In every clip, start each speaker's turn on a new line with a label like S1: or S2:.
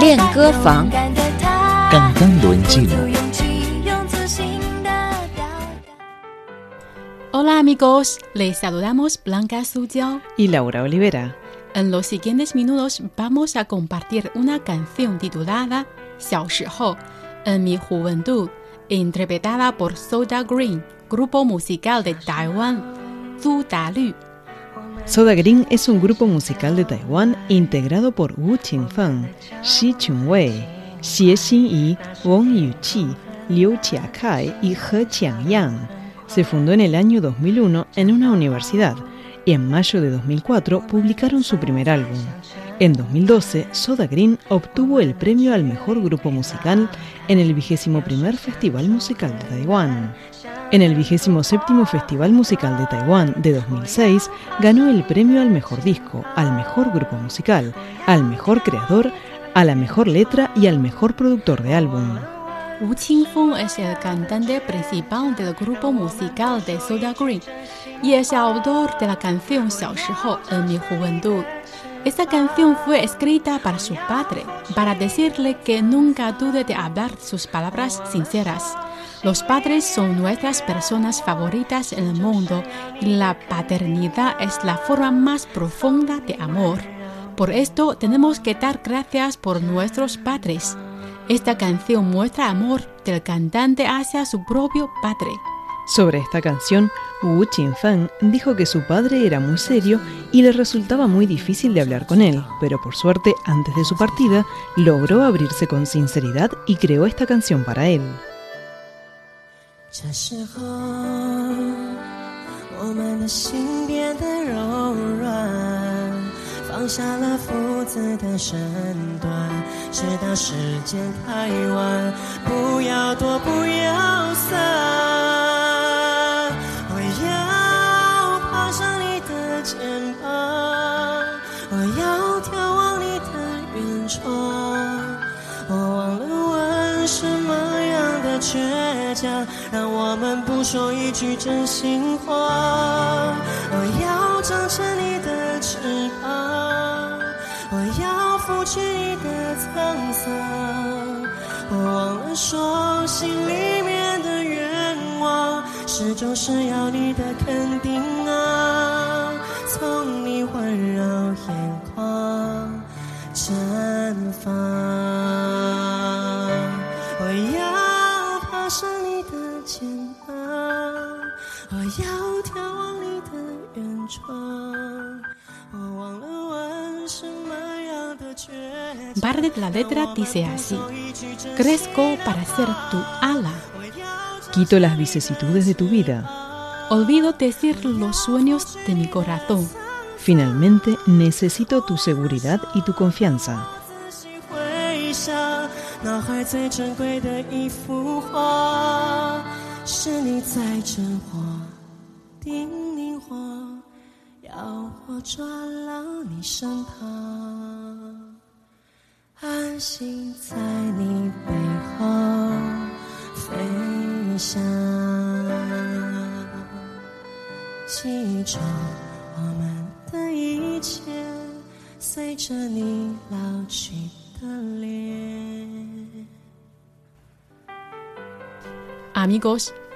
S1: 练歌房，
S2: 刚刚轮进。
S3: Hola amigos, les saludamos Blanca Sujao
S4: y Laura Olivera.
S3: En los siguientes minutos vamos a compartir una canción titulada Xiao Shihou, en mi juventud, interpretada por Soda Green, grupo musical de Taiwán, Zhu Dalü.
S4: Soda Green es un grupo musical de Taiwán integrado por Wu Qingfeng, Xi Chunwei, Xie Xinyi, Wang Yuqi, Liu Qiakai y He Qiangyang. Se fundó en el año 2001 en una universidad y en mayo de 2004 publicaron su primer álbum. En 2012, Soda Green obtuvo el premio al mejor grupo musical en el vigésimo primer Festival Musical de Taiwán. En el vigésimo séptimo Festival Musical de Taiwán de 2006, ganó el premio al mejor disco, al mejor grupo musical, al mejor creador, a la mejor letra y al mejor productor de álbum.
S3: Wu Qingfeng es el cantante principal del grupo musical de Soda Green y es el autor de la canción Xiao Shihou en mi juventud. Esta canción fue escrita para su padre, para decirle que nunca dude de hablar sus palabras sinceras. Los padres son nuestras personas favoritas en el mundo y la paternidad es la forma más profunda de amor. Por esto tenemos que dar gracias por nuestros padres. Esta canción muestra amor del cantante hacia su propio padre.
S4: Sobre esta canción, Wu Qingfeng dijo que su padre era muy serio y le resultaba muy difícil de hablar con él, pero por suerte, antes de su partida, logró abrirse con sinceridad y creó esta canción para él.
S5: 这时候，我们的心变得柔软，放下了父子的身段，直到时间太晚，不要躲，不要散。不说一句真心话，我要长成你的翅膀，我要拂去你的沧桑。我忘了说，心里面的愿望，始终是要你的肯定啊，从你温柔眼眶绽放。窈窕你的远窗，我忘了问什么样的
S3: 倔强。Bardet la letra dice así: Crezco para ser tu ala.
S4: Quito las vicisitudes de tu vida.
S3: Olvido decir los sueños de mi corazón.
S4: Finalmente, necesito tu seguridad y tu confianza.
S3: 叮咛我，要我抓牢你身
S4: 旁，安心在你
S3: 背后
S4: 飞
S3: 翔。记
S4: 住
S3: 我们的
S4: 一切，随
S3: 着你老去的脸。
S4: Amigos,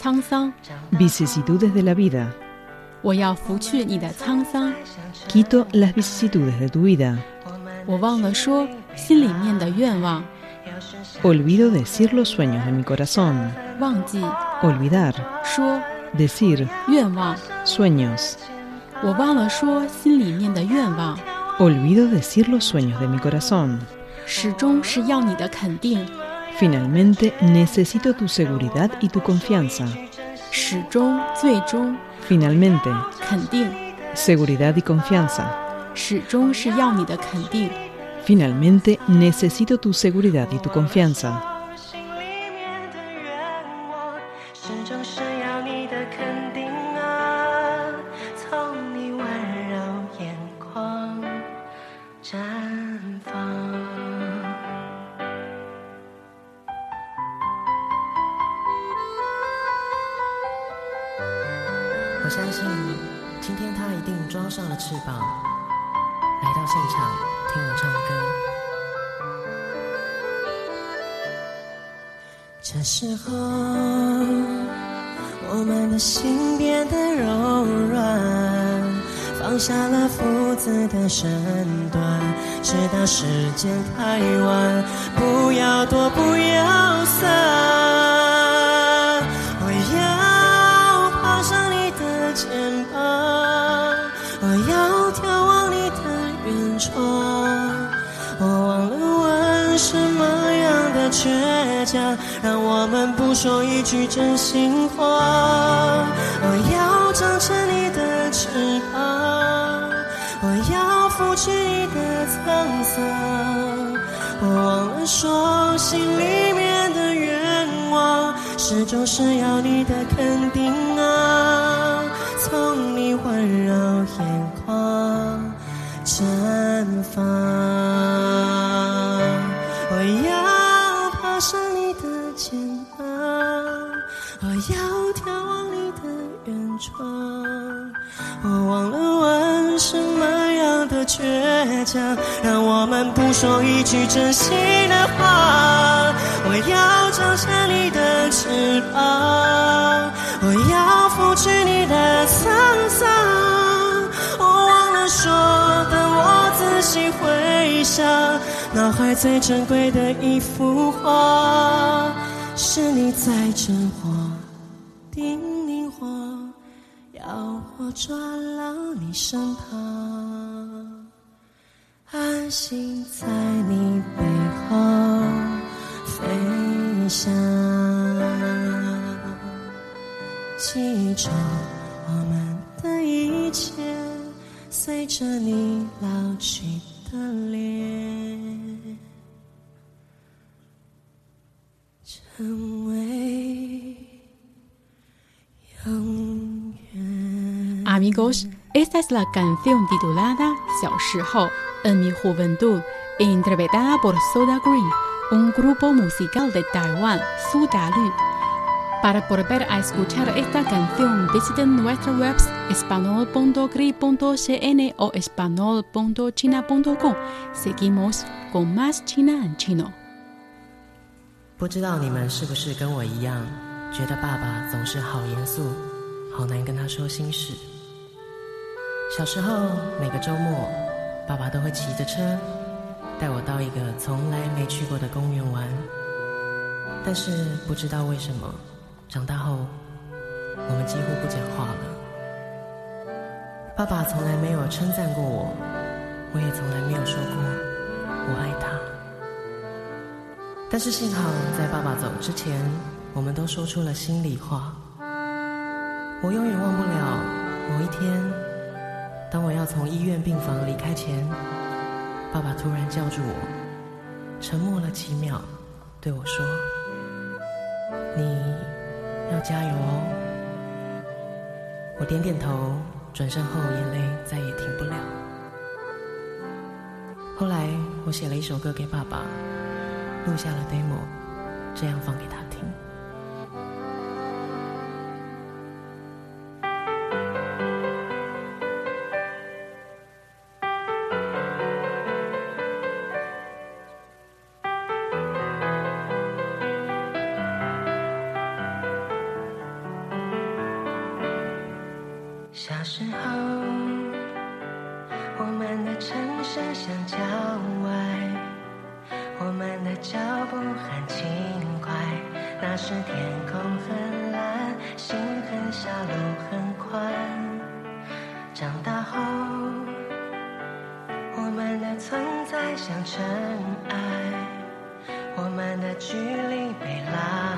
S3: 沧桑。
S4: Vicisitudes de la vida.
S3: 我要拂去你的沧桑。
S4: Quito las vicisitudes de tu vida.
S3: 我忘了说心里面的愿望。
S4: Olvido decir los sueños de mi corazón.
S3: 忘记
S4: Olvidar.
S3: 说
S4: Decir.
S3: 愿望。
S4: Sueños.
S3: 我忘了说心里面的愿望。
S4: Olvido decir los sueños de mi corazón.
S3: 始终是要你的肯定。
S4: Finalmente necesito tu seguridad y tu confianza.
S3: 始终，最终，
S4: Finalmente,
S3: 肯定。
S4: seguridad y confianza.
S3: 始终是要你的肯定。
S4: Finalmente, necesito tu seguridad y tu confianza.
S5: 今天他一定装上了翅膀，来到现场听我唱歌。这时候，我们的心变得柔软，放下了父子的身段，直到时间太晚，不要躲，不要散。一句真心话。我要长成你的翅膀，我要拂去你的沧桑。我忘了说，心里面的愿望，始终是要你的肯定啊，从你温柔眼眶绽放。忘了问什么样的倔强，让我们不说一句真心的话。我要张开你的翅膀，我要拂去你的沧桑。我忘了说，当我仔细回想，脑海最珍贵的一幅画，是你在枕我，叮咛我，要我抓牢你身旁，安心在你背后飞翔。记住我们的一切，随着你老去的脸，成为
S3: Amigos, esta es la canción titulada 小时候 en mi juventud, interpretada por Soda Green, un grupo musical de Taiwán, Sudalu. Para volver a escuchar esta canción, visiten nuestra webs espanol.gri.cn o espanol.china.com. Seguimos con más China en chino.
S5: 不知道你们是不是跟我一样，觉得爸爸总是好严肃，好难跟他说心事。 小时候每个周末，爸爸都会骑着车带我到一个从来没去过的公园玩。但是不知道为什么，长大后我们几乎不讲话了。爸爸从来没有称赞过我，我也从来没有说过我爱他。但是幸好，在爸爸走之前，我们都说出了心里话。我永远忘不了某一天，当我要从医院病房离开前，爸爸突然叫住我，沉默了几秒，对我说：“你要加油哦。”我点点头，转身后眼泪再也停不了。后来，我写了一首歌给爸爸。录下了 demo，这样放给他小时候，我们的城市像郊外。我们的脚步很轻快，那时天空很蓝，心很小，路很宽。长大后，我们的存在像尘埃，我们的距离被拉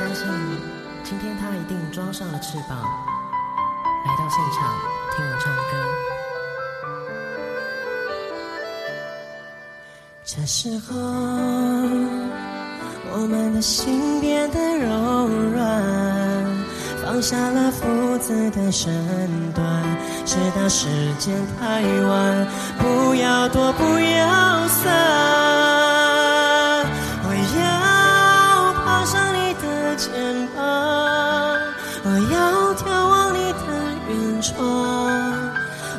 S5: 相信，今天他一定装上了翅膀，来到现场听我唱歌。这时候，我们的心变得柔软，放下了父子的身段，直到时间太晚，不要躲，不要散。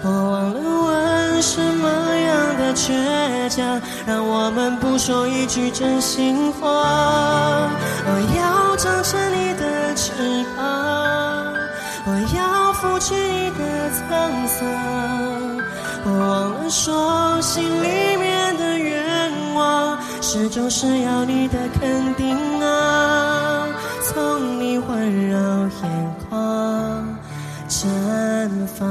S5: 我忘了问什么样的倔强，让我们不说一句真心话。我要长成你的翅膀，我要拂去你的沧桑。我忘了说，心里面的愿望，始终是要你的肯定啊，从你温柔眼眶绽放。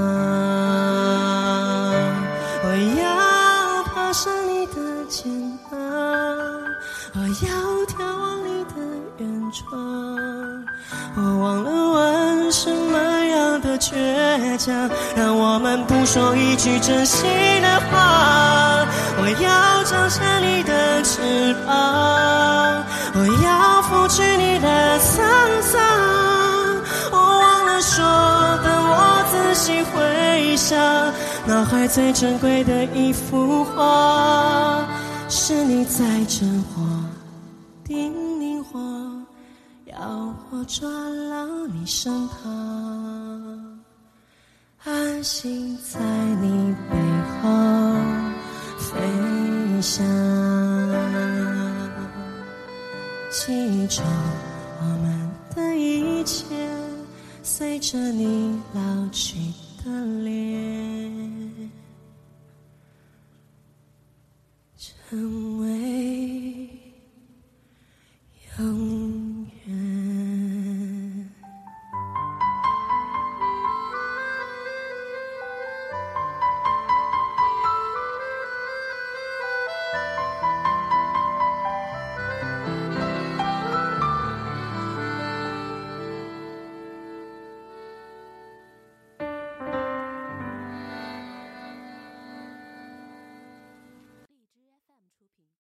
S5: 我要爬上你的肩膀，我要眺望你的远窗。我忘了问什么样的倔强，让我们不说一句真心的话。我要长成你的翅膀，我要拂去你的沧桑。说，的我仔细回想，脑海最珍贵的一幅画，是你在真话叮咛我。要我抓牢你身旁，安心在你背后飞翔，记住我们的一切，随着你老去的脸，